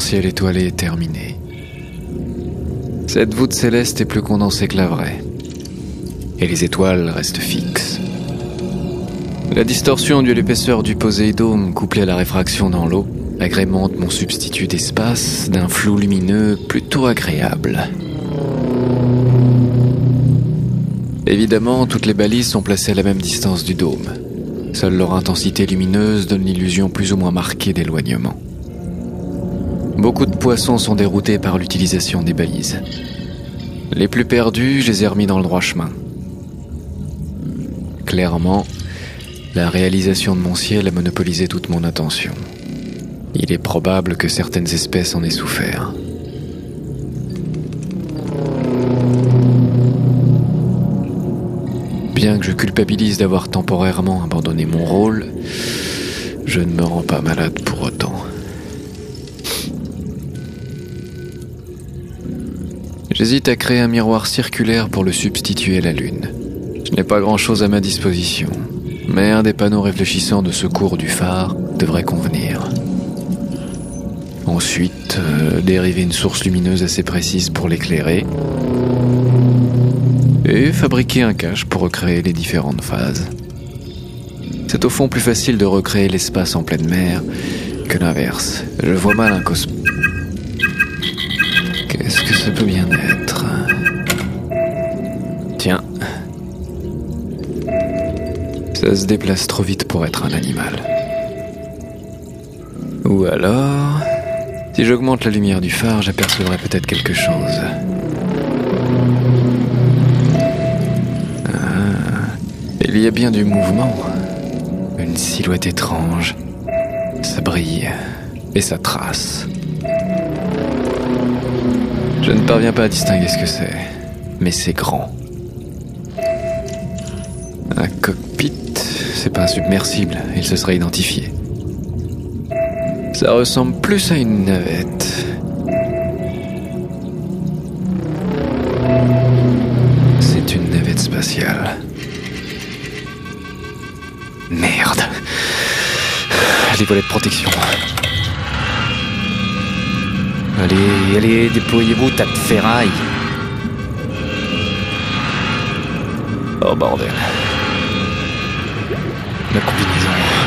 ciel étoilé est terminée. Cette voûte céleste est plus condensée que la vraie. Et les étoiles restent fixes. La distorsion due à l'épaisseur du poséidome couplée à la réfraction dans l'eau agrémente mon substitut d'espace d'un flou lumineux plutôt agréable. Évidemment, toutes les balises sont placées à la même distance du dôme. Seule leur intensité lumineuse donne l'illusion plus ou moins marquée d'éloignement. Beaucoup de poissons sont déroutés par l'utilisation des balises. Les plus perdus, je les ai remis dans le droit chemin. Clairement, la réalisation de mon ciel a monopolisé toute mon attention. Il est probable que certaines espèces en aient souffert. Bien que je culpabilise d'avoir temporairement abandonné mon rôle, je ne me rends pas malade pour autant. J'hésite à créer un miroir circulaire pour le substituer à la Lune. Je n'ai pas grand-chose à ma disposition, mais un des panneaux réfléchissants de secours du phare devrait convenir. Ensuite, euh, dériver une source lumineuse assez précise pour l'éclairer. Et fabriquer un cache pour recréer les différentes phases. C'est au fond plus facile de recréer l'espace en pleine mer que l'inverse. Je vois mal un cosmos. Qu'est-ce que ça peut bien être Tiens. Ça se déplace trop vite pour être un animal. Ou alors... Si j'augmente la lumière du phare, j'apercevrai peut-être quelque chose. Ah, il y a bien du mouvement. Une silhouette étrange. Ça brille. Et ça trace. Je ne parviens pas à distinguer ce que c'est. Mais c'est grand. Un cockpit, c'est pas un submersible. Il se serait identifié. Ça ressemble plus à une navette. C'est une navette spatiale. Merde. Les volets de protection. Allez, allez, déployez-vous, tas de ferraille. Oh bordel. La combinaison.